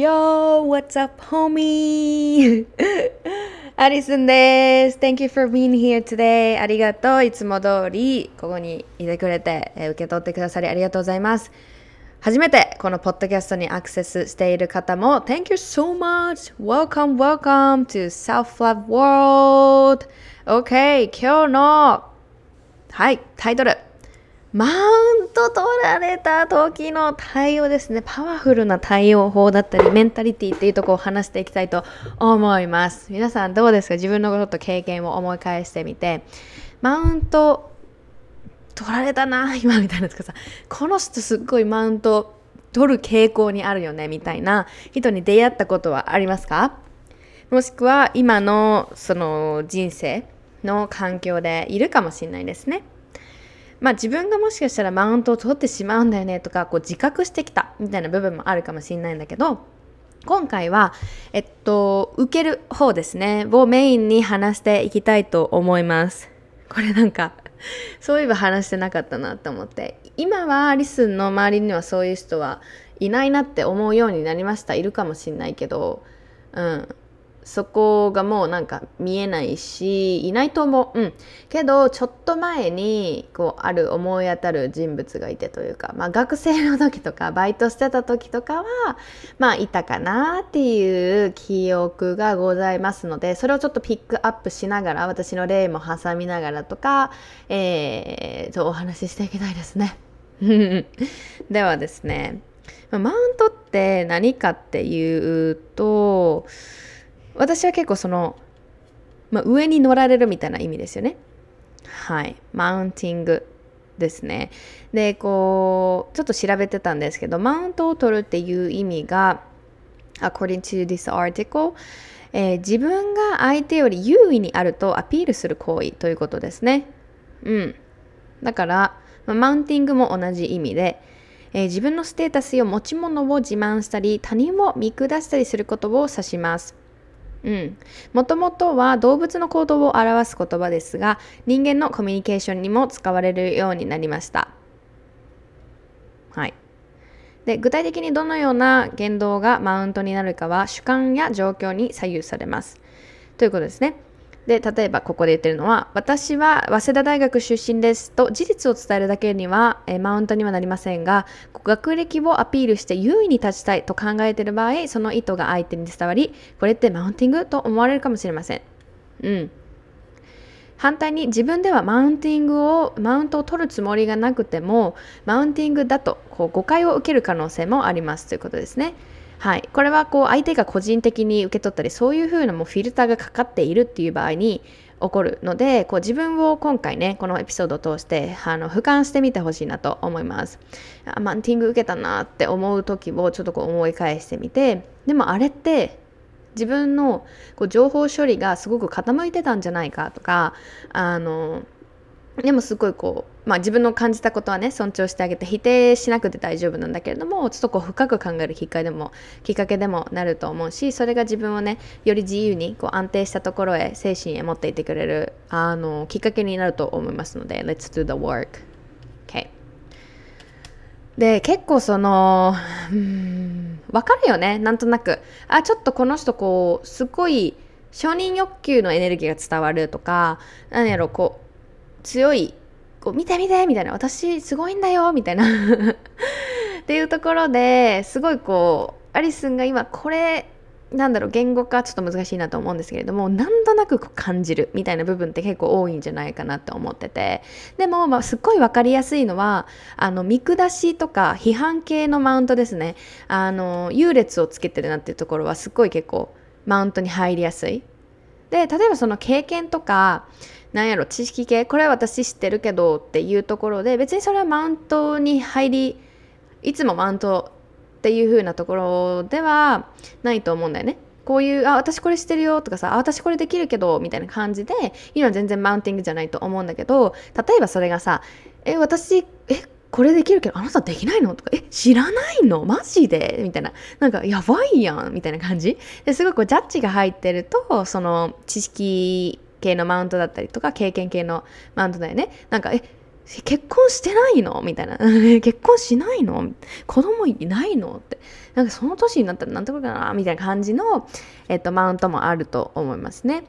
よー What's up, homie? アリスンです。Thank you for being here today. ありがとう。いつも通りここにいてくれて、え受け取ってくださりありがとうございます。初めてこのポッドキャストにアクセスしている方も Thank you so much! Welcome, welcome to Self-Love World! OK! 今日のはい、タイトルマウント取られた時の対応ですね。パワフルな対応法だったり、メンタリティっていうとこを話していきたいと思います。皆さんどうですか？自分のこと経験を思い返してみて、マウント取られたな、今みたいなとかさ、この人すっごいマウント取る傾向にあるよね、みたいな人に出会ったことはありますか？もしくは今のその人生の環境でいるかもしれないですね。まあ自分がもしかしたらマウントを取ってしまうんだよねとかこう自覚してきたみたいな部分もあるかもしれないんだけど今回は、えっと、受ける方ですね。をメインに話していきたいと思います。これなんかそういえば話してなかったなと思って。今はリスンの周りにはそういう人はいないなって思うようになりました。いるかもしれないけどうん。そこがもうなんか見えないしいないと思う、うん、けどちょっと前にこうある思い当たる人物がいてというか、まあ、学生の時とかバイトしてた時とかはまあいたかなっていう記憶がございますのでそれをちょっとピックアップしながら私の例も挟みながらとか、えー、とお話ししていきたいですね。ではですねマウントって何かっていうと私は結構その、まあ、上に乗られるみたいな意味ですよね。はい。マウンティングですね。で、こう、ちょっと調べてたんですけど、マウントを取るっていう意味が、according to this article、えー、自分が相手より優位にあるとアピールする行為ということですね。うん。だから、まあ、マウンティングも同じ意味で、えー、自分のステータスや持ち物を自慢したり、他人を見下したりすることを指します。うん、もともとは動物の行動を表す言葉ですが人間のコミュニケーションにも使われるようになりました。はい、で具体的にどのような言動がマウントになるかは主観や状況に左右されます。ということですね。で例えばここで言ってるのは私は早稲田大学出身ですと事実を伝えるだけには、えマウントにはなりませんが学歴をアピールして優位に立ちたいと考えている場合その意図が相手に伝わりこれってマウンティングと思われるかもしれません。うん反対に自分ではマウンティングをマウントを取るつもりがなくてもマウンティングだとこう誤解を受ける可能性もありますということですね。はい、これはこう相手が個人的に受け取ったりそういうふうなもうフィルターがかかっているっていう場合に起こるのでこう自分を今回ねこのエピソードを通してあの俯瞰してみてほしいなと思います。あマンティング受けたなって思う時をちょっとこう思い返してみてでもあれって自分のこう情報処理がすごく傾いてたんじゃないかとかあのでもすごいこう、まあ、自分の感じたことはね尊重してあげて否定しなくて大丈夫なんだけれどもちょっとこう深く考えるきっかけでもきっかけでもなると思うしそれが自分をねより自由にこう安定したところへ精神へ持っていってくれるあのきっかけになると思いますので Let's do the work OK で結構そのうん分かるよねなんとなくあちょっとこの人こうすごい承認欲求のエネルギーが伝わるとか何やろこう強いこう見て見てみたいな。私すごいんだよみたいな。っていうところですごいこうアリスンが今これなんだろう言語化ちょっと難しいなと思うんですけれどもなんとなく感じるみたいな部分って結構多いんじゃないかなと思ってて。でも、まあ、すっごい分かりやすいのはあの見下しとか批判系のマウントですね。あの優劣をつけてるなっていうところはすっごい結構マウントに入りやすい。で例えばその経験とかなんやろ知識系？これは私知ってるけどっていうところで別にそれはマウントに入りいつもマウントっていう風なところではないと思うんだよね。こういう「あ私これしてるよ」とかさ「あ私これできるけど」みたいな感じで今全然マウンティングじゃないと思うんだけど例えばそれがさ「え私えこれできるけどあなたできないの?」とか「え知らないの？マジで?」みたいななんか「やばいやん」みたいな感じですごいこうジャッジが入ってるとその知識系のマウントだったりとか経験系のマウントだよねなんか「え結婚してないの？みたいな。結婚しないの？子供いないの？って。なんかその年になったらなんてことかな？みたいな感じの、えっと、マウントもあると思いますね。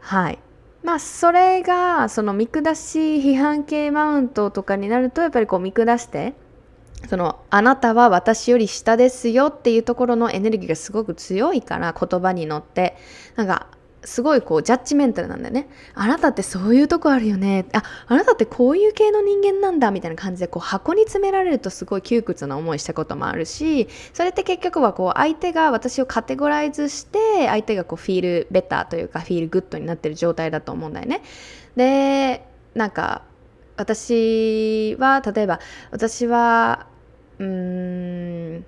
はい。まあそれがその見下し批判系マウントとかになるとやっぱりこう見下してそのあなたは私より下ですよっていうところのエネルギーがすごく強いから言葉に乗ってなんかすごいこうジャッジメンタルなんだよね。あなたってそういうとこあるよね。あ、あなたってこういう系の人間なんだみたいな感じでこう箱に詰められるとすごい窮屈な思いしたこともあるし、それって結局はこう相手が私をカテゴライズして相手がこうフィールベターというかフィールグッドになってる状態だと思うんだよね。で、なんか私は例えば私はうーん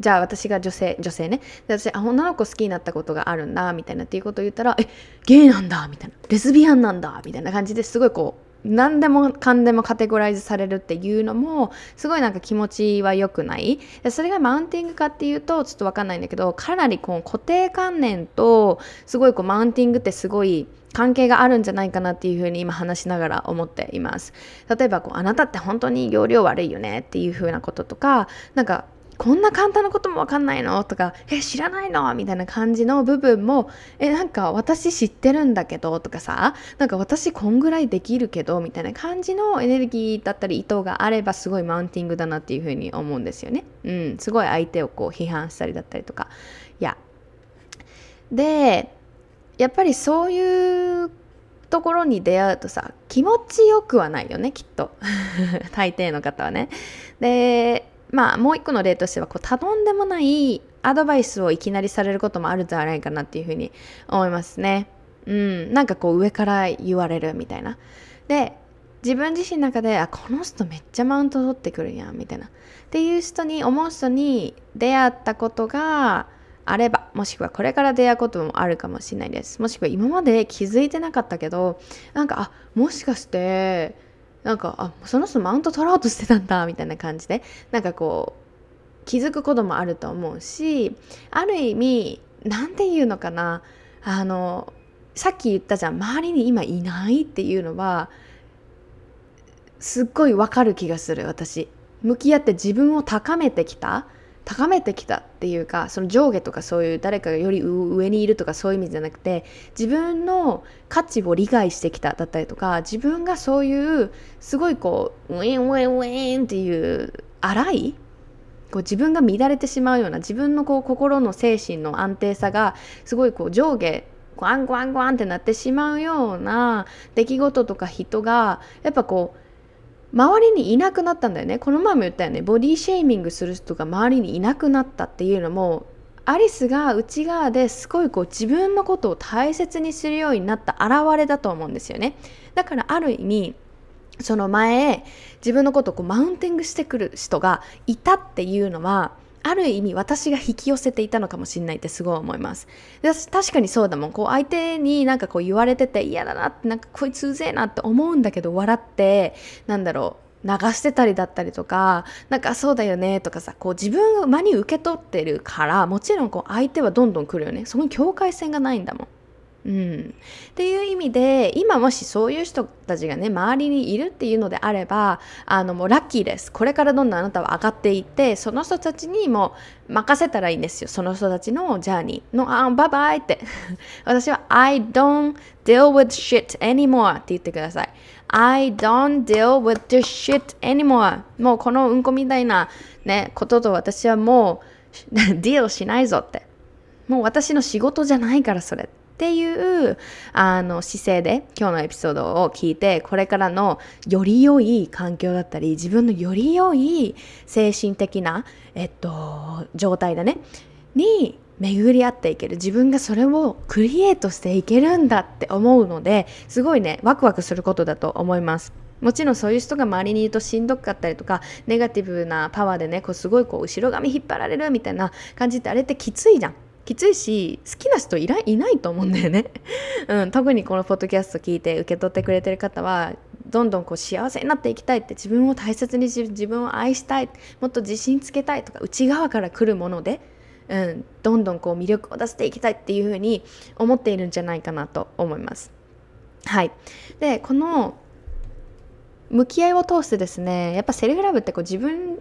じゃあ私が女性女性ね。で私あ女の子好きになったことがあるんだみたいなっていうことを言ったらえゲイなんだみたいな。レズビアンなんだみたいな感じですごいこう何でもかんでもカテゴライズされるっていうのもすごいなんか気持ちは良くない。でそれがマウンティングかっていうとちょっと分かんないんだけどかなりこう固定観念とすごいこうマウンティングってすごい関係があるんじゃないかなっていうふうに今話しながら思っています。例えばこうあなたって本当に容量悪いよねっていうふうなこととかなんかこんな簡単なこともわかんないの？とか、え、知らないの？みたいな感じの部分も、え、なんか私知ってるんだけど？とかさ、なんか私こんぐらいできるけど？みたいな感じのエネルギーだったり意図があればすごいマウンティングだなっていうふうに思うんですよね。うん、すごい相手をこう批判したりだったりとか。いや。で、やっぱりそういうところに出会うとさ気持ちよくはないよねきっと 大抵の方はねでまあもう一個の例としてはこう頼んでもないアドバイスをいきなりされることもあるんじゃないかなっていうふうに思いますね。うん、なんかこう上から言われるみたいな。で自分自身の中であこの人めっちゃマウント取ってくるやんみたいなっていう人に思う人に出会ったことがあればもしくはこれから出会うこともあるかもしれないですもしくは今まで気づいてなかったけどなんかあもしかしてなんかあその人マウント取ろうとしてたんだみたいな感じで。なんかこう気づくこともあると思うしある意味何て言うのかな。あのさっき言ったじゃん。周りに今いないっていうのはすっごいわかる気がする私。向き合って自分を高めてきた。高めてきたっていうかその上下とかそういう誰かがより上にいるとかそういう意味じゃなくて自分の価値を理解してきただったりとか自分がそういうすごいこうウィンウィンウィンっていう荒いこう自分が乱れてしまうような自分のこう心の精神の安定さがすごいこう上下ゴワンゴワンゴワンってなってしまうような出来事とか人がやっぱこう周りにいなくなったんだよね。この前も言ったよね。ボディシェーミングする人が周りにいなくなったっていうのもアリスが内側ですごいこう自分のことを大切にするようになった表れだと思うんですよね。だからある意味その前自分のことをこうマウンティングしてくる人がいたっていうのはある意味私が引き寄せていたのかもしれないってすごい思います。で確かにそうだもん。こう相手になんかこう言われてて嫌だなってなんかこいつうぜえなって思うんだけど笑ってなんだろう流してたりだったりとかなんかそうだよねとかさこう自分を間に受け取ってるからもちろんこう相手はどんどん来るよね。そこに境界線がないんだもん。うん、っていう意味で今もしそういう人たちがね周りにいるっていうのであればあのもうラッキーです。これからどんどんあなたは上がっていってその人たちにも任せたらいいんですよ。その人たちのジャーニーのあバイバイって。私は I don't deal with shit anymore って言ってください。I don't deal with this shit anymore もうこのうんこみたいなねことと私はもう ディールしないぞって。もう私の仕事じゃないからそれ。っていうあの姿勢で今日のエピソードを聞いてこれからのより良い環境だったり自分のより良い精神的な、えっと、状態だねに巡り合っていける自分がそれをクリエイトしていけるんだって思うのですごいねワクワクすることだと思います。もちろんそういう人が周りにいるとしんどかったりとかネガティブなパワーでねこうすごいこう後ろ髪引っ張られるみたいな感じってあれってきついじゃんきついし好きな人いらいないと思うんだよね、うん、特にこのポッドキャスト聞いて受け取ってくれてる方はどんどんこう幸せになっていきたいって自分を大切にし自分を愛したいもっと自信つけたいとか内側から来るもので、うん、どんどんこう魅力を出していきたいっていうふうに思っているんじゃないかなと思います。はい、でこの向き合いを通してですねやっぱセルフラブってこう自分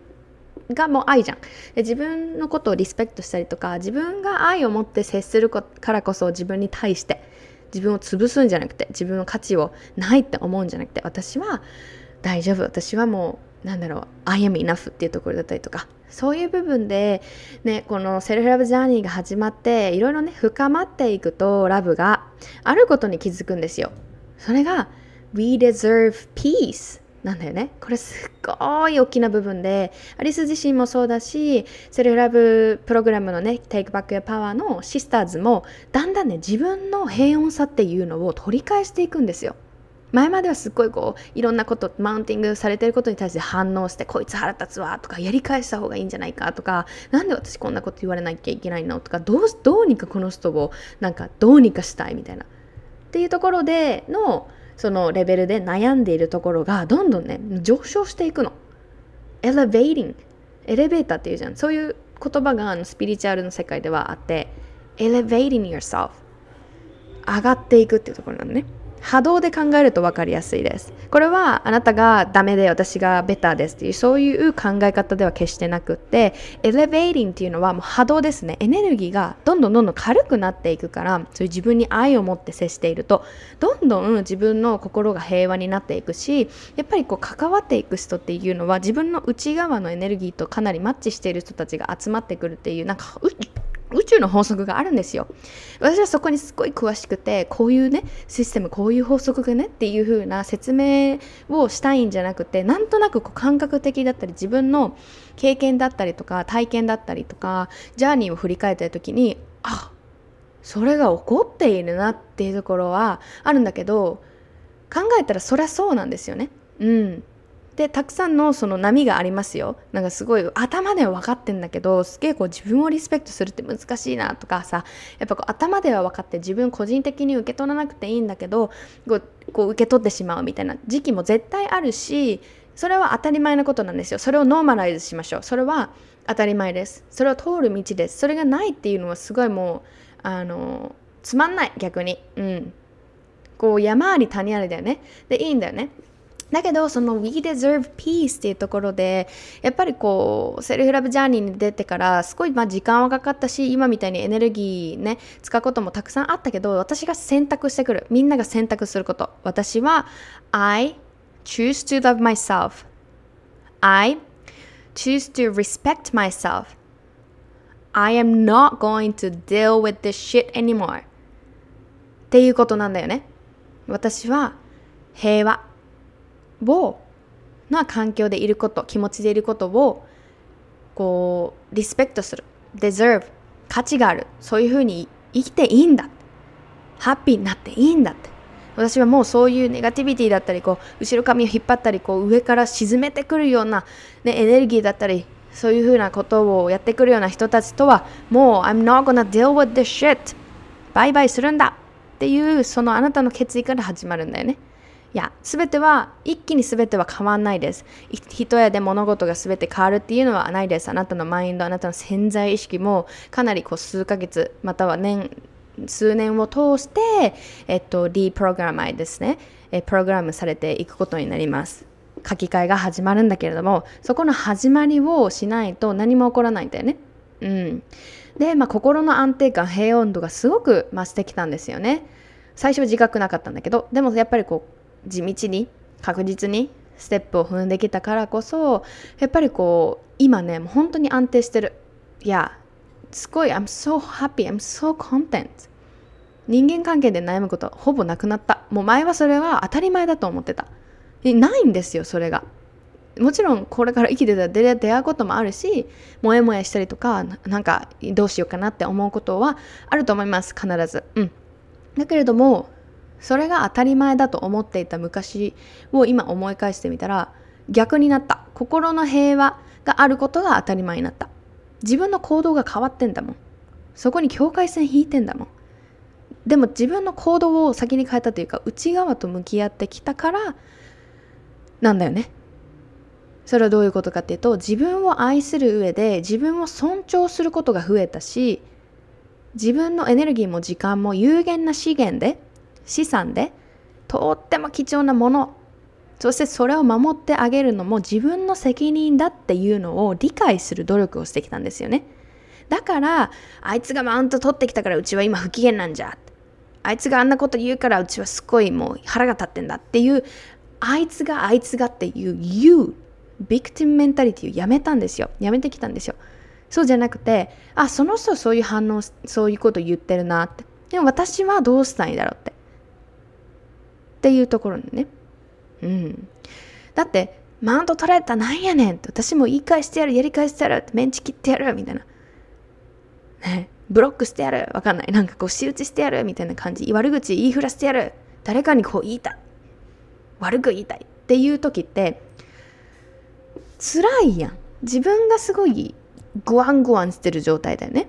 がもう愛じゃん。で自分のことをリスペクトしたりとか自分が愛を持って接するからこそ自分に対して自分を潰すんじゃなくて自分の価値をないって思うんじゃなくて私は大丈夫。私はもうなんだろう I am enough っていうところだったりとかそういう部分で、ね、このセルフラブジャーニーが始まっていろいろね深まっていくとラブがあることに気づくんですよ。それが We deserve peace なんだよね。これすっごい大きな部分でアリス自身もそうだしセルフラブプログラムのね Take Back Your Power のシスターズもだんだんね自分の平穏さっていうのを取り返していくんですよ。前まではすっごいこういろんなことマウンティングされてることに対して反応してこいつ腹立つわとかやり返した方がいいんじゃないかとかなんで私こんなこと言われなきゃいけないのとかどうどうにかこの人をなんかどうにかしたいみたいな。っていうところでのそのレベルで悩んでいるところがどんどんね上昇していくの。エレベーティングエレベーターっていうじゃんそういう言葉があのスピリチュアルの世界ではあって elevating yourself 上がっていくっていうところなのね。波動で考えると分かりやすいです。これはあなたがダメで私がベターですっていうそういう考え方では決してなくってエレベーティングっていうのはもう波動ですねエネルギーがどんどんどんどん軽くなっていくからそういう自分に愛を持って接しているとどんどん自分の心が平和になっていくしやっぱりこう関わっていく人っていうのは自分の内側のエネルギーとかなりマッチしている人たちが集まってくるっていうなんか宇宙の法則があるんですよ。私はそこにすごい詳しくてこういうねシステムこういう法則がねっていう風な説明をしたいんじゃなくてなんとなくこう感覚的だったり自分の経験だったりとか体験だったりとかジャーニーを振り返った時にあそれが起こっているなっていうところはあるんだけど考えたらそりゃそうなんですよね。うんでたくさんのその波がありますよ。なんかすごい頭では分かってんだけどすげえこう自分をリスペクトするって難しいなとかさやっぱこう頭では分かって自分個人的に受け取らなくていいんだけどこうこう受け取ってしまうみたいな時期も絶対あるしそれは当たり前なことなんですよ。それをノーマライズしましょう。それは当たり前です。それを通る道です。それがないっていうのはすごいもうあのつまんない逆に。うん。こう山あり谷ありだよね。でいいんだよね。だけどその We deserve peace っていうところでやっぱりこうセルフラブジャーニーに出てからすごいまあ時間はかかったし今みたいにエネルギーね使うこともたくさんあったけど私が選択してくる。みんなが選択すること。私は I choose to love myself. I choose to respect myself. I am not going to deal with this shit anymore. っていうことなんだよね。私は平和。をな環境でいること気持ちでいることをこうリスペクトする。deserve 価値がある。そういうふうに生きていいんだ。ハッピーになっていいんだって。私はもうそういうネガティビティだったりこう後ろ髪を引っ張ったりこう上から沈めてくるような、ね、エネルギーだったりそういうふうなことをやってくるような人たちとはもう I'm not gonna deal with this shit バイバイするんだ。っていうそのあなたの決意から始まるんだよね。や、すべては、一気にすべては変わんないです。人やで物事がすべて変わるっていうのはないです。あなたのマインド、あなたの潜在意識もかなりこう数ヶ月、または年、数年を通して、えっと、リプログラマイですね、えプログラムされていくことになります。書き換えが始まるんだけれども、そこの始まりをしないと何も起こらないんだよね。うん。で、まあ、心の安定感、平穏度がすごく増してきたんですよね。最初は自覚なかったんだけど、でもやっぱりこう、地道に確実にステップを踏んできたからこそやっぱりこう今ねもう本当に安定してる。いやすごい I'm so happy I'm so content 人間関係で悩むことほぼなくなった。もう前はそれは当たり前だと思ってた。ないんですよそれが。もちろんこれから生きてたら出会うこともあるしモヤモヤしたりとかなんかどうしようかなって思うことはあると思います必ず。うん。だけれどもそれが当たり前だと思っていた昔を今思い返してみたら逆になった。心の平和があることが当たり前になった。自分の行動が変わってんだもん。そこに境界線引いてんだもん。でも自分の行動を先に変えたというか内側と向き合ってきたからなんだよね。それはどういうことかっていうと自分を愛する上で自分を尊重することが増えたし自分のエネルギーも時間も有限な資源で資産でとっても貴重なもの。そしてそれを守ってあげるのも自分の責任だっていうのを理解する努力をしてきたんですよね。だからあいつがマウント取ってきたからうちは今不機嫌なんじゃ。あいつがあんなこと言うからうちはすごいもう腹が立ってんだっていうあいつがあいつがっていう You ビクティムメンタリティをやめたんですよ。やめてきたんですよ。そうじゃなくてあその人そういう反応そういうこと言ってるなって。でも私はどうしたらいいだろうって。っていうところね。うん。だって、マウント取られたなんやねんって私も言い返してやる、やり返してやるってメンチ切ってやるみたいな。ね。ブロックしてやる。わかんない。なんかこう、仕打ちしてやるみたいな感じ。悪口言いふらしてやる。誰かにこう言いたい。悪く言いたいっていう時って、辛いやん。自分がすごいグワングワンしてる状態だよね。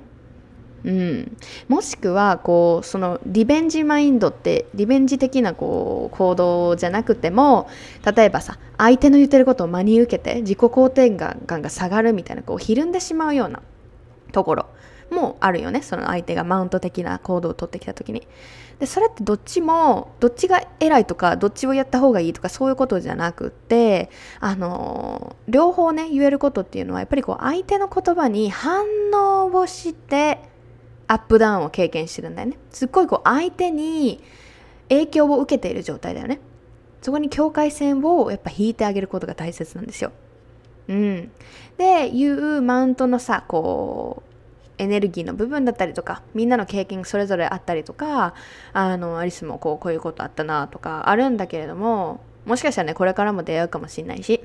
うん、もしくはこうそのリベンジマインドってリベンジ的なこう行動じゃなくても例えばさ相手の言ってることを真に受けて自己肯定感が下がるみたいなこうひるんでしまうようなところもあるよね。その相手がマウント的な行動をとってきた時に。でそれってどっちもどっちが偉いとかどっちをやった方がいいとかそういうことじゃなくってあの両方ね言えることっていうのはやっぱりこう相手の言葉に反応をしてアップダウンを経験してるんだよね。すっごいこう相手に影響を受けている状態だよね。そこに境界線をやっぱ引いてあげることが大切なんですよ。うん。でいうマウントのさこうエネルギーの部分だったりとかみんなの経験それぞれあったりとかあのアリスもこうこういうことあったなとかあるんだけれどももしかしたらねこれからも出会うかもしれないし。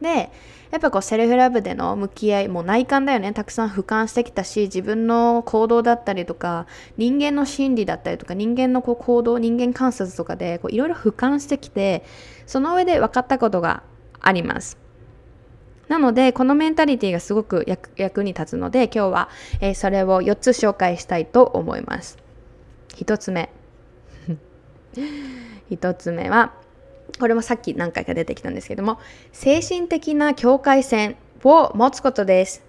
でやっぱこうセルフラブでの向き合いもう内観だよね。たくさん俯瞰してきたし自分の行動だったりとか人間の心理だったりとか人間のこう行動人間観察とかでいろいろ俯瞰してきてその上で分かったことがあります。なのでこのメンタリティがすごく役に立つので今日は、えー、それを4つ紹介したいと思います。1つ目。1つ目はこれもさっき何回か出てきたんですけども精神的な境界線を持つことです。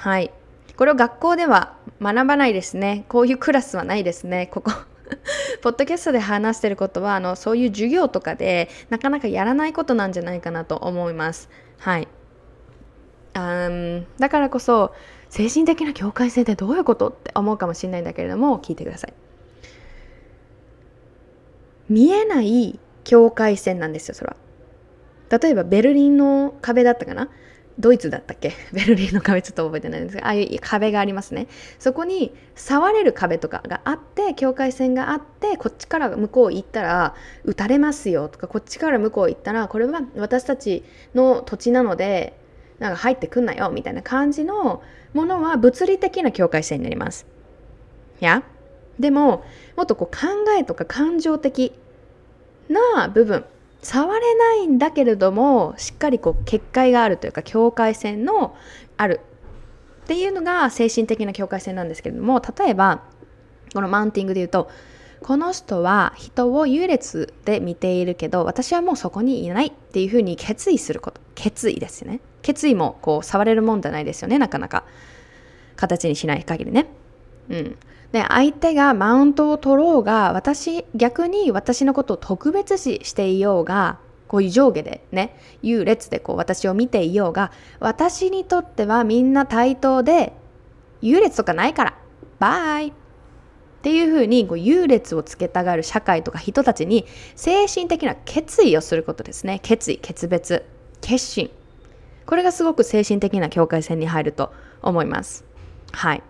はい。これを学校では学ばないですね。こういうクラスはないですね。ここ。ポッドキャストで話してることはあのそういう授業とかでなかなかやらないことなんじゃないかなと思います。はい。あだからこそ精神的な境界線ってどういうことって思うかもしれないんだけれども聞いてください。見えない境界線なんですよそれは。例えばベルリンの壁だったかな？ドイツだったっけ？ベルリンの壁ちょっと覚えてないんですがああいう壁がありますね。そこに触れる壁とかがあって境界線があってこっちから向こう行ったら撃たれますよとかこっちから向こう行ったらこれは私たちの土地なのでなんか入ってくんなよみたいな感じのものは物理的な境界線になります。いや？でももっとこう考えとか感情的な部分。触れないんだけれどもしっかりこう結界があるというか境界線のある。っていうのが精神的な境界線なんですけれども例えばこのマウンティングで言うとこの人は人を優劣で見ているけど私はもうそこにいないっていうふうに決意すること。決意ですよね。決意もこう触れるもんじゃないですよねなかなか。形にしない限りね。うん。で相手がマウントを取ろうが私逆に私のことを特別視していようがこういう上下でね優劣でこう私を見ていようが私にとってはみんな対等で優劣とかないから。バイ。っていうふうにこう優劣をつけたがる社会とか人たちに精神的な決意をすることですね。決意決別決心。これがすごく精神的な境界線に入ると思います。はい。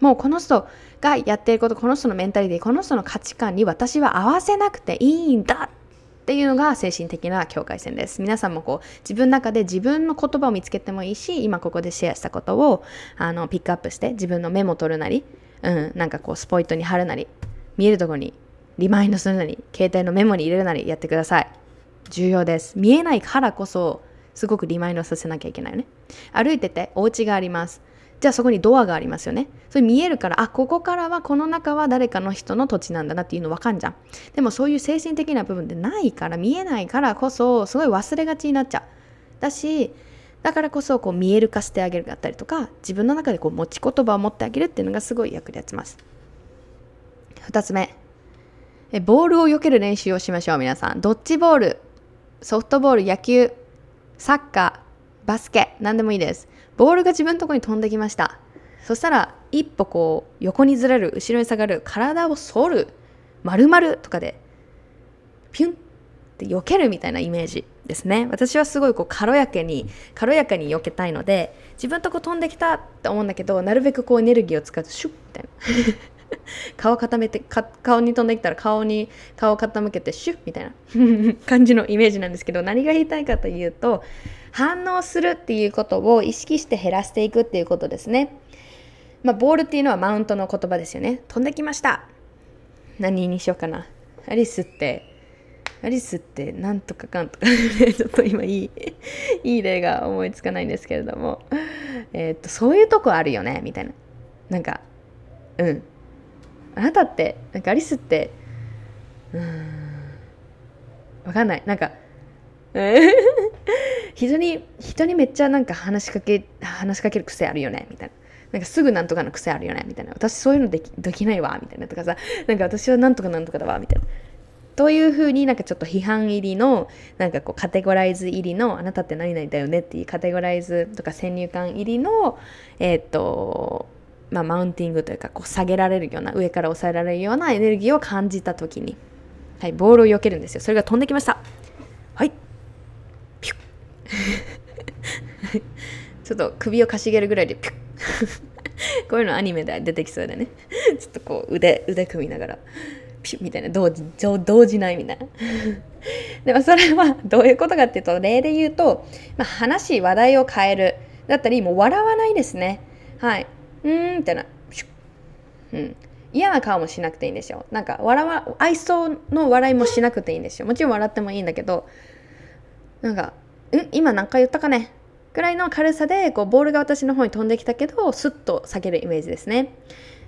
もうこの人がやっていることこの人のメンタリティこの人の価値観に私は合わせなくていいんだっていうのが精神的な境界線です。皆さんもこう自分の中で自分の言葉を見つけてもいいし今ここでシェアしたことをあのピックアップして自分のメモ取るなり、うん、なんかこうスポイトに貼るなり見えるところにリマインドするなり携帯のメモに入れるなりやってください。重要です。見えないからこそすごくリマインドさせなきゃいけないよね。歩いててお家があります。じゃあそこにドアがありますよね。それ見えるからあここからはこの中は誰かの人の土地なんだなっていうの分かんじゃん。でもそういう精神的な部分ってないから見えないからこそすごい忘れがちになっちゃう。だしだからこそこう見える化してあげるだったりとか自分の中でこう持ち言葉を持ってあげるっていうのがすごい役立ちます。2つ目。えボールを避ける練習をしましょう皆さん。ドッジボールソフトボール野球サッカーバスケ何でもいいです。ボールが自分のとこに飛んできました。そしたら一歩こう横にずれる後ろに下がる体を反る丸々とかでピュンって避けるみたいなイメージですね。私はすごいこう軽やかに軽やかに避けたいので自分とこ飛んできたって思うんだけどなるべくこうエネルギーを使うとシュッみたいな。顔固めて顔に飛んできたら顔に顔を傾けてシュッみたいな感じのイメージなんですけど何が言いたいかというと反応するっていうことを意識して減らしていくっていうことですね。まあ、ボールっていうのはマウントの言葉ですよね。飛んできました。何にしようかな。アリスって、アリスってなんとかかんとか ちょっと今いい、いい例が思いつかないんですけれども、えー、っと、そういうとこあるよね、みたいな。なんか、うん。あなたって、なんかアリスって、うーん、わかんない。なんか、人に人にめっちゃなんか話しかけ話しかける癖あるよねみたいな。なんかすぐなんとかの癖あるよねみたいな。私そういうのできできないわみたいなとかさ。なんか私はなんとかなんとかだわみたいな。というふうになんかちょっと批判入りのなんかこうカテゴライズ入りのあなたって何々だよねっていうカテゴライズとか先入観入りのえー、とまあマウンティングというかこう下げられるような上から押さえられるようなエネルギーを感じた時に。はいボールを避けるんですよ。それが飛んできました。はい。ちょっと首をかしげるぐらいでピュッ。こういうのアニメで出てきそうでね。ちょっとこう腕腕組みながらピュッみたいな同時同時ないみたいな。でもそれはどういうことかっていうと例で言うと、まあ、話話題を変える。だったりもう笑わないですね。はい。うんみたいな。うん。嫌な顔もしなくていいんですよ。なんか笑わ愛想の笑いもしなくていいんですよ。もちろん笑ってもいいんだけどなんかん今何回言ったかね。ぐらいの軽さでこうボールが私の方に飛んできたけどスッと下げるイメージですね。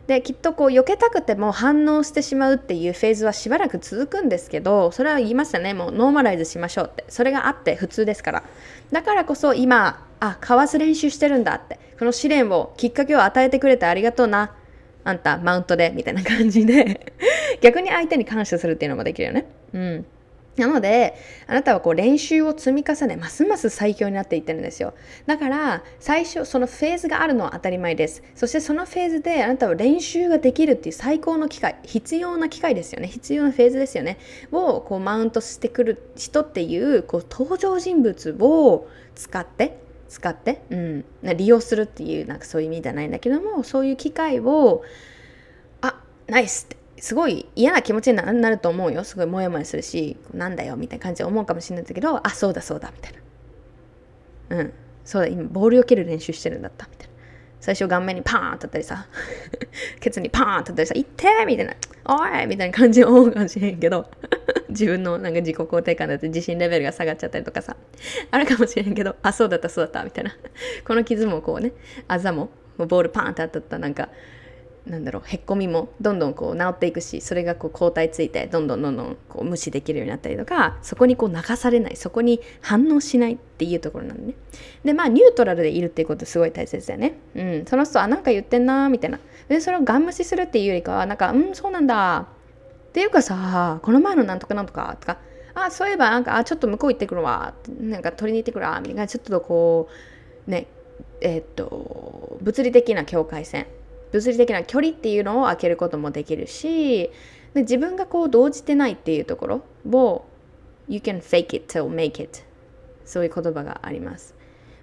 できっとこう避けたくても反応してしまうっていうフェーズはしばらく続くんですけどそれは言いましたね。もうノーマライズしましょうって。それがあって普通ですから。だからこそ今あかわす練習してるんだって。この試練をきっかけを与えてくれてありがとうな。あんたマウントでみたいな感じで。逆に相手に感謝するっていうのもできるよね。うん。なので、あなたはこう練習を積み重ね、ますます最強になっていってるんですよ。だから、最初、そのフェーズがあるのは当たり前です。そしてそのフェーズであなたは練習ができるっていう最高の機会、必要な機会ですよね。必要なフェーズですよね。をこうマウントしてくる人っていうこう登場人物を使って、使って、うん、利用するっていうなんかそういう意味じゃないんだけども、そういう機会を、あ、ナイスってすごい嫌な気持ちになると思うよ。すごいモヤモヤするしなんだよみたいな感じで思うかもしれないんだけどあそうだそうだみたいな。うん。そうだ今ボールを蹴る練習してるんだった。みたいな。最初顔面にパーン当たったりさ ケツにパーン当たったりさ「いってみたいな「おい!」みたいな感じで思うかもしれんけど 自分のなんか自己肯定感だって自信レベルが下がっちゃったりとかさあるかもしれんけどあそうだったそうだったみたいな。この傷もこうねあざもボールパーンって当たったなんかなんだろうへっこみもどんどんこう治っていくしそれがこう抗体ついてどんどんどんどんこう無視できるようになったりとかそこにこう流されないそこに反応しないっていうところなんでね。でまあニュートラルでいるっていうことすごい大切だよね。うん。その人あなんか言ってんなみたいな。でそれをガン無視するっていうよりかはなんかうんそうなんだ。っていうかさこの前のなんとかなんとかとか。あそういえばなんかあちょっと向こう行ってくるわ。なんか取りに行ってくるわ。みたいな。ちょっとこうねえー、っと物理的な境界線。物理的な距離っていうのを開けることもできるしで自分がこう動じてないっていうところを You can fake it till make it そういう言葉があります。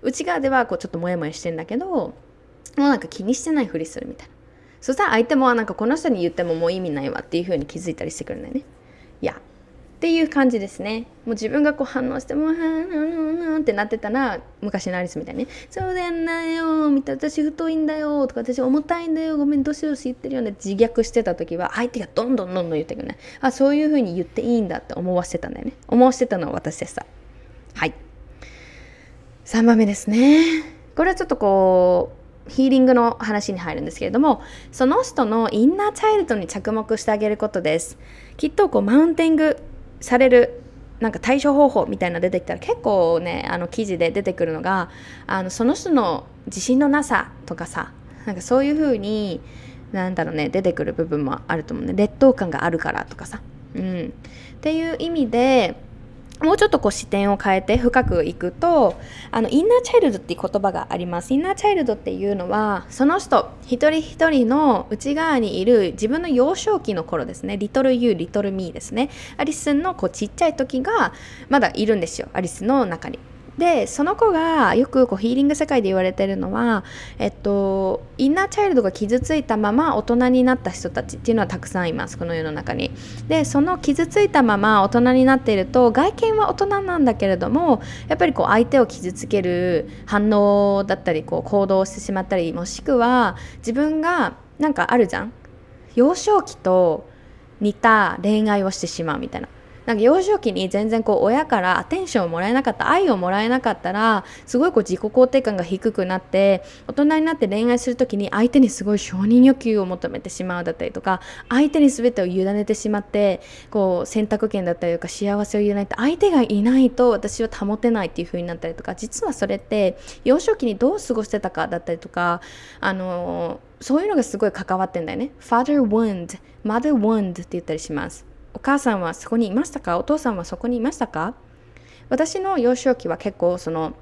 内側ではこうちょっとモヤモヤしてんだけどもうなんか気にしてないふりするみたいな。そしたら相手もなんかこの人に言ってももう意味ないわっていうふうに気づいたりしてくるんだよね。いやっていう感じですね。もう自分がこう反応してもうはんってなってたら昔のアリスみたいに「そうだよなよ」みたいな「私太いんだよ」とか「私重たいんだよごめんどしようし言ってるよね」自虐してた時は相手がどんどんどんどん言ってくるねあそういう風に言っていいんだって思わせてたんだよね思わせてたのは私でしたはい。3番目ですね。これはちょっとこうヒーリングの話に入るんですけれどもその人のインナーチャイルドに着目してあげることです。きっとこうマウンティングされるなんか対処方法みたいな出てきたら結構ねあの記事で出てくるのがあのその人の自信のなさとかさなんかそういうふうになんだろうね出てくる部分もあると思うね。劣等感があるからとかさ、うん、っていう意味でもうちょっとこう視点を変えて深くいくとあのインナーチャイルドっていう言葉があります。インナーチャイルドっていうのはその人一人一人の内側にいる自分の幼少期の頃ですね。リトルユーリトルミーですね。アリスのこうちっちゃい時がまだいるんですよ。アリスの中に。でその子がよくこうヒーリング世界で言われてるのは、えっと、インナーチャイルドが傷ついたまま大人になった人たちっていうのはたくさんいますこの世の中に。でその傷ついたまま大人になっていると外見は大人なんだけれどもやっぱりこう相手を傷つける反応だったりこう行動をしてしまったりもしくは自分がなんかあるじゃん？幼少期と似た恋愛をしてしまうみたいな。なんか幼少期に全然こう親からアテンションをもらえなかった愛をもらえなかったらすごいこう自己肯定感が低くなって大人になって恋愛する時に相手にすごい承認欲求を求めてしまうだったりとか相手に全てを委ねてしまってこう選択権だったりとか幸せを委ねて相手がいないと私は保てないっていう風になったりとか実はそれって幼少期にどう過ごしてたかだったりとかあのそういうのがすごい関わってんだよね。Father wound, mother wound って言ったりします。お母さんはそこにいましたか？お父さんはそこにいましたか？私の幼少期は結構その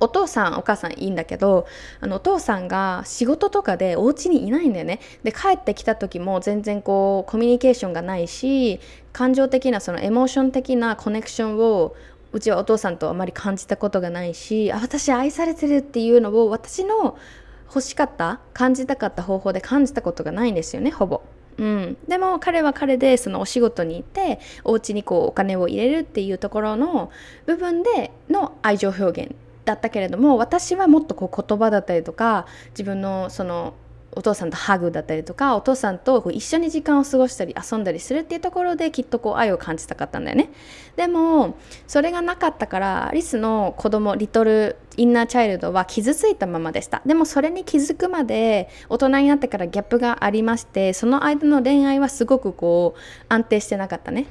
お父さんお母さんいいんだけどあのお父さんが仕事とかでお家にいないんだよね。で帰ってきた時も全然こうコミュニケーションがないし感情的なそのエモーション的なコネクションをうちはお父さんとあまり感じたことがないしあ私愛されてるっていうのを私の欲しかった感じたかった方法で感じたことがないんですよねほぼ。うん、でも彼は彼でそのお仕事に行ってお家にこうお金を入れるっていうところの部分での愛情表現だったけれども私はもっとこう言葉だったりとか自分のそのお父さんとハグだったりとかお父さんと一緒に時間を過ごしたり遊んだりするっていうところできっとこう愛を感じたかったんだよね。でもそれがなかったからアリスの子供リトルインナーチャイルドは傷ついたままでした。でもそれに気づくまで大人になってからギャップがありましてその間の恋愛はすごくこう安定してなかったね。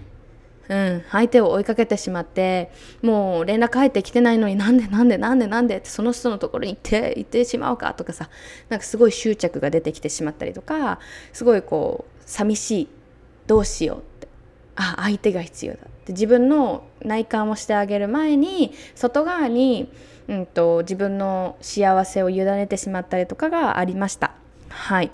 うん、相手を追いかけてしまってもう連絡入ってきてないのになんでなんでなんでなんでってその人のところに行って行ってしまうかとかさなんかすごい執着が出てきてしまったりとかすごいこう寂しいどうしようってあ相手が必要だって自分の内観をしてあげる前に外側に、うんと自分の幸せを委ねてしまったりとかがありました。はい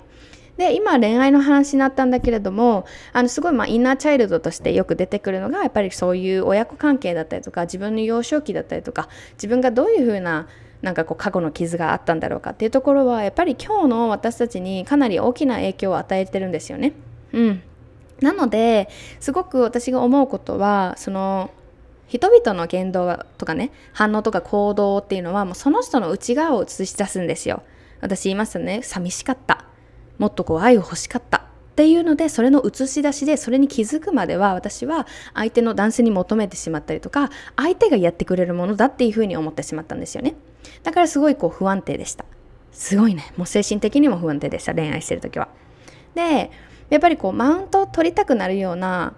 で今恋愛の話になったんだけれどもあのすごいまインナーチャイルドとしてよく出てくるのがやっぱりそういう親子関係だったりとか自分の幼少期だったりとか自分がどういうふうななんかこう過去の傷があったんだろうかっていうところはやっぱり今日の私たちにかなり大きな影響を与えてるんですよね。うん、なのですごく私が思うことはその人々の言動とかね反応とか行動っていうのはもうその人の内側を映し出すんですよ。私言いましたね寂しかったもっとこう愛を欲しかったっていうのでそれの映し出しでそれに気づくまでは私は相手の男性に求めてしまったりとか相手がやってくれるものだっていうふうに思ってしまったんですよね。だからすごいこう不安定でした。すごいね。もう精神的にも不安定でした。恋愛してる時は。でやっぱりこうマウントを取りたくなるような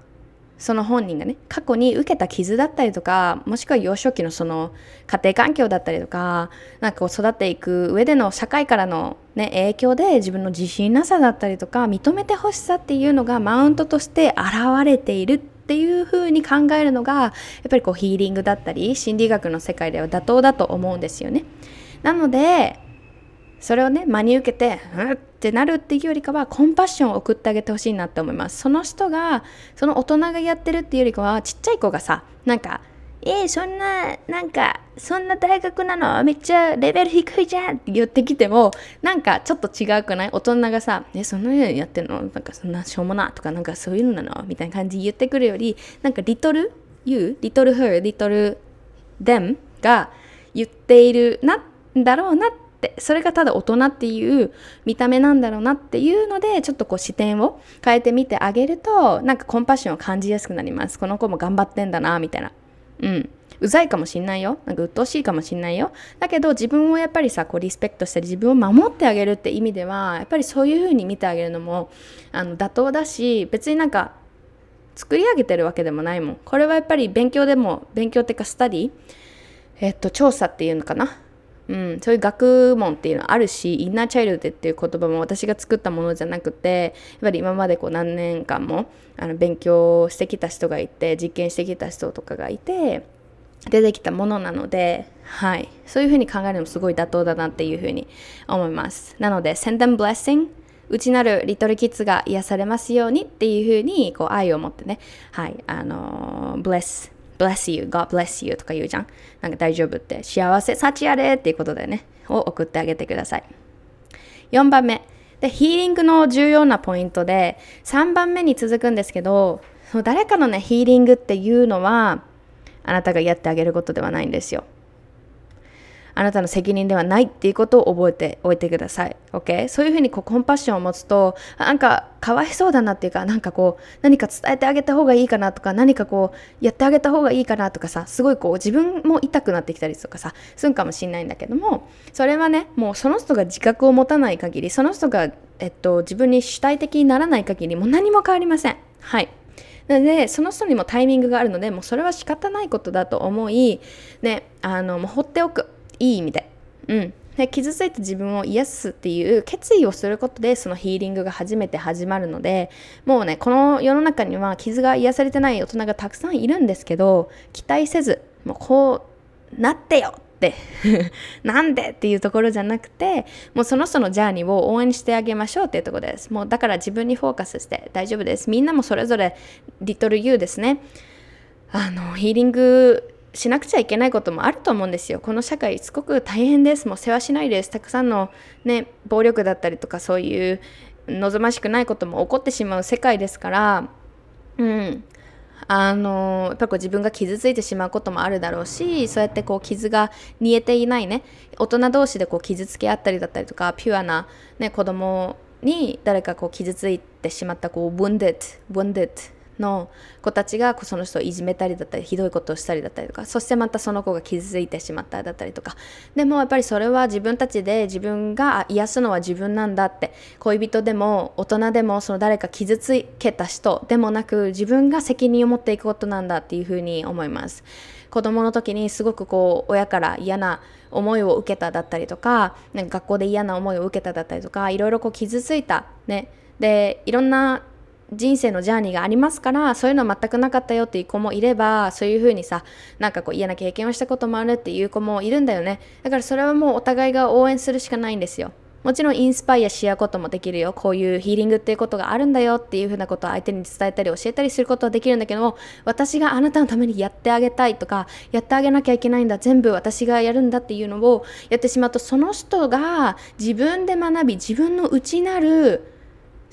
その本人がね過去に受けた傷だったりとかもしくは幼少期のその家庭環境だったりとかなんかこう育っていく上での社会からの、ね、影響で自分の自信なさだったりとか認めてほしさっていうのがマウントとして現れているっていうふうに考えるのがやっぱりこうヒーリングだったり心理学の世界では妥当だと思うんですよね。なのでそれをね真に受けてうんってなるっていうよりかはコンパッションを送ってあげてほしいなって思います。その人がその大人がやってるっていうよりかはちっちゃい子がさなんかえー、そんな、なんか、そんな大学なの？めっちゃレベル低いじゃんって言ってきても、なんかちょっと違うくない？大人がさ、え、そんなやってんの？なんかそんなしょうもな？とか、なんかそういうのなの？みたいな感じ言ってくるより、なんかリトル？you, リトル her, リトル them が言っているな、だろうなってそれがただ大人っていう見た目なんだろうなっていうのでちょっとこう視点を変えてみてあげるとなんかコンパッションを感じやすくなります。この子も頑張ってんだなみたいな。うん。うざいかもしんないよ。なんか鬱陶しいかもしんないよ。だけど自分をやっぱりさこうリスペクトしたり自分を守ってあげるって意味ではやっぱりそういう風に見てあげるのもあの妥当だし別になんか作り上げてるわけでもないもん。これはやっぱり勉強でも勉強っていうかスタディえっと調査っていうのかな。うん、そういう学問っていうのはあるしインナーチャイルドっていう言葉も私が作ったものじゃなくてやっぱり今までこう何年間もあの勉強してきた人がいて実験してきた人とかがいて出てきたものなので、はい、そういうふうに考えるのもすごい妥当だなっていうふうに思います。なので send them blessing 内なるリトルキッズが癒されますようにっていうふうにこう愛を持ってね。はい。あの、bless bless you, God bless you とか言うじゃん。なんか大丈夫って、幸せ、幸あれっていうことでね、を送ってあげてください。4番目。で、ヒーリングの重要なポイントで、3番目に続くんですけど、誰かのね、ヒーリングっていうのは、あなたがやってあげることではないんですよ。あなたの責任ではないっていうことを覚えておいてください。OK? そういうふうにこうコンパッションを持つと、なんかかわいそうだなっていうか、なんかこう何か伝えてあげた方がいいかなとか、何かこうやってあげた方がいいかなとかさ、すごいこう自分も痛くなってきたりとかさ、するかもしれないんだけども、それはね、もうその人が自覚を持たない限り、その人が、えっと、自分に主体的にならない限り、もう何も変わりません。はい。なのでその人にもタイミングがあるのでもうそれは仕方ないことだと思い、ね、あのもう放っておくいい意味で。うん。で傷ついた自分を癒すっていう決意をすることでそのヒーリングが初めて始まるのでもうねこの世の中には傷が癒されてない大人がたくさんいるんですけど期待せずもうこうなってよって なんでっていうところじゃなくてもうその人のジャーニーを応援してあげましょうっていうとこですもうだから自分にフォーカスして大丈夫ですみんなもそれぞれリトルユーですねあのヒーリングしなくちゃいけないこともあると思うんですよ。この社会すごく大変です。もう世話しないです。たくさんのね、暴力だったりとかそういう望ましくないことも起こってしまう世界ですから、うん。あのやっぱこう自分が傷ついてしまうこともあるだろうしそうやってこう傷が煮えていないね大人同士でこう傷つけ合ったりだったりとかピュアな、ね、子供に誰かこう傷ついてしまったこう wounded wounded の子たちがその人をいじめたりだったりひどいことをしたりだったりとかそしてまたその子が傷ついてしまっただったりとか。でもやっぱりそれは自分たちで自分が癒すのは自分なんだって恋人でも大人でもその誰か傷つけた人でもなく自分が責任を持っていくことなんだっていうふうに思います。子供の時にすごくこう親から嫌な思いを受けただったりとかなんか学校で嫌な思いを受けただったりとかいろいろこう傷ついた。ね。でいろんな人生のジャーニーがありますからそういうのは全くなかったよっていう子もいればそういうふうにさなんかこう嫌な経験をしたこともあるっていう子もいるんだよね。だからそれはもうお互いが応援するしかないんですよ。もちろんインスパイアし合うこともできるよ。こういうヒーリングっていうことがあるんだよっていうふうなことを相手に伝えたり教えたりすることはできるんだけども私があなたのためにやってあげたいとかやってあげなきゃいけないんだ全部私がやるんだっていうのをやってしまうとその人が自分で学び自分の内なる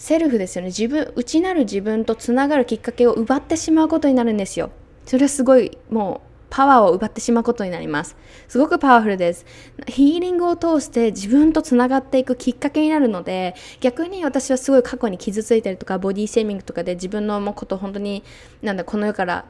セルフですよね。自分内なる自分とつながるきっかけを奪ってしまうことになるんですよ。それはすごいもうパワーを奪ってしまうことになります。すごくパワフルです。ヒーリングを通して自分とつながっていくきっかけになるので逆に私はすごい過去に傷ついたりとかボディシェーミングとかで自分のこと本当になんだこの世から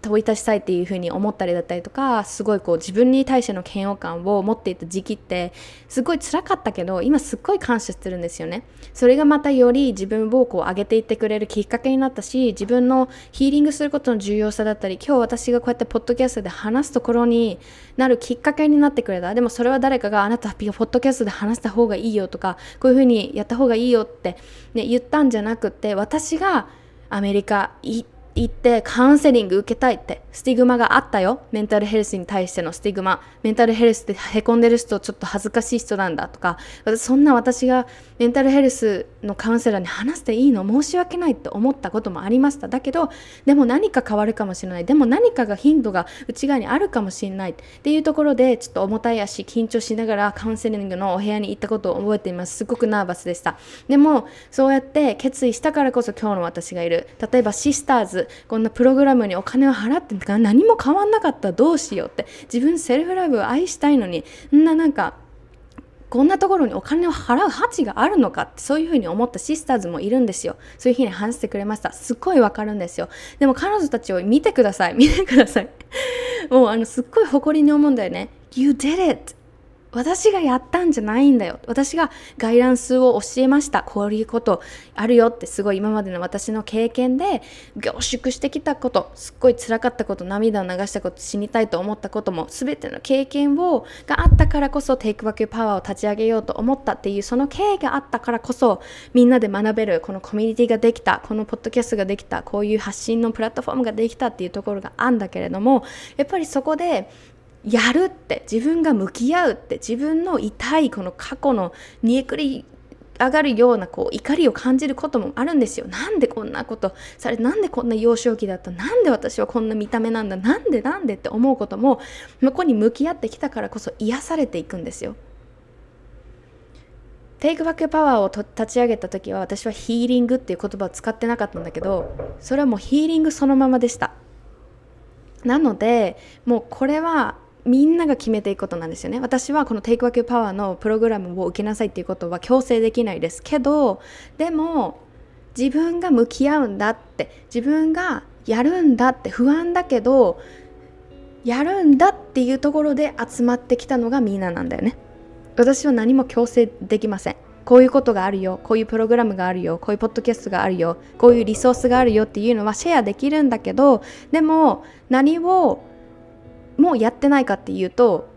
問いたしたいっていうふうに思ったりだったりとかすごいこう自分に対しての嫌悪感を持っていた時期ってすごい辛かったけど今すっごい感謝してるんですよね。それがまたより自分をこう上げていってくれるきっかけになったし自分のヒーリングすることの重要さだったり今日私がこうやってポッドキャストで話すところになるきっかけになってくれた。でもそれは誰かがあなたポッドキャストで話した方がいいよとかこういうふうにやった方がいいよって、ね、言ったんじゃなくて私がアメリカ行って行ってカウンセリング受けたいって。スティグマがあったよ。メンタルヘルスに対してのスティグマ。メンタルヘルスってへこんでる人ちょっと恥ずかしい人なんだとか。そんな私がメンタルヘルスのカウンセラーに話していいの？申し訳ないって思ったこともありました。だけどでも何か変わるかもしれない。でも何かが頻度が内側にあるかもしれない。っていうところでちょっと重たい足緊張しながらカウンセリングのお部屋に行ったことを覚えています。すごくナーバスでした。でもそうやって決意したからこそ今日の私がいる。例えばシスターズ。こんなプログラムにお金を払ってんか何も変わんなかったどうしようって。自分セルフラブを愛したいのにんななんかこんなところにお金を払う価値があるのかってそういうふうに思ったシスターズもいるんですよ。そういうふうに話してくれました。すっごいわかるんですよ。でも彼女たちを見てください。見てください。もうあのすっごい誇りに思うんだよね。You did it! 私がやったんじゃないんだよ。私がガイダンスを教えました。こういうこと。あるよってすごい今までの私の経験で凝縮してきたこと。すっごい辛かったこと。涙を流したこと。死にたいと思ったことも全ての経験をがあったからこそテイクバックパワーを立ち上げようと思ったっていうその経緯があったからこそみんなで学べるこのコミュニティができたこのポッドキャストができたこういう発信のプラットフォームができたっていうところがあるんだけれどもやっぱりそこでやるって自分が向き合うって自分の痛いこの過去の煮えくり上がるようなこう怒りを感じることもあるんですよ。なんでこんなことされなんでこんな幼少期だったなんで私はこんな見た目なんだなんでなんでって思うことも向こうに向き合ってきたからこそ癒されていくんですよ。テイクバックパワーを立ち上げた時は私はヒーリングっていう言葉を使ってなかったんだけどそれはもうヒーリングそのままでした。なのでもうこれはみんなが決めていくことなんですよね。私はこのテイクバックパワーのプログラムを受けなさいっていうことは強制できないですけどでも自分が向き合うんだって自分がやるんだって不安だけどやるんだっていうところで集まってきたのがみんななんだよね。私は何も強制できません。こういうことがあるよこういうプログラムがあるよこういうポッドキャストがあるよこういうリソースがあるよっていうのはシェアできるんだけどでも何をもうやってないかっていうと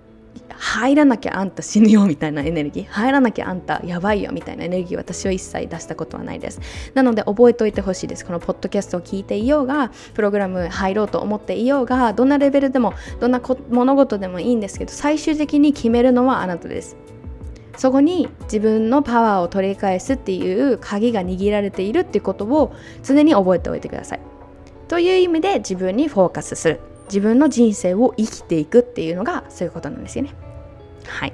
入らなきゃあんた死ぬよみたいなエネルギー入らなきゃあんたやばいよみたいなエネルギー私は一切出したことはないです。なので覚えておいてほしいです。このポッドキャストを聞いていようがプログラム入ろうと思っていようがどんなレベルでもどんな物事でもいいんですけど最終的に決めるのはあなたです。そこに自分のパワーを取り返すっていう鍵が握られているっていうことを常に覚えておいてください。という意味で自分にフォーカスする。自分の人生を生きていくっていうのがそういうことなんですよね。はい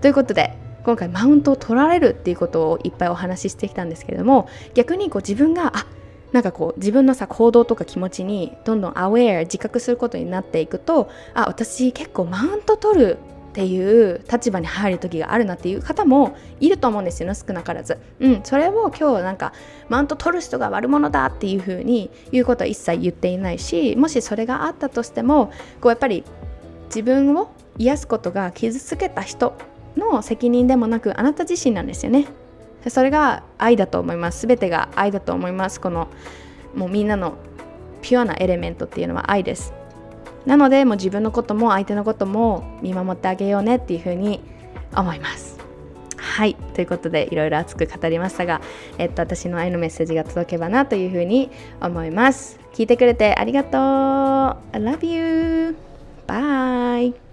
ということで今回マウントを取られるっていうことをいっぱいお話ししてきたんですけれども逆にこう自分があなんかこう自分のさ行動とか気持ちにどんどんアウェア自覚することになっていくとあ私結構マウント取るっていう立場に入る時があるなっていう方もいると思うんですよね少なからず。うん、それを今日なんかマウント取る人が悪者だっていう風に言うことは一切言っていないしもしそれがあったとしてもこうやっぱり自分を癒すことが傷つけた人の責任でもなくあなた自身なんですよね。それが愛だと思います。全てが愛だと思います。このもうみんなのピュアなエレメントっていうのは愛です。なのでもう自分のことも相手のことも見守ってあげようねっていうふうに思います。はい。ということでいろいろ熱く語りましたが、えっと、私の愛のメッセージが届けばなというふうに思います。聞いてくれてありがとう。I love you. Bye.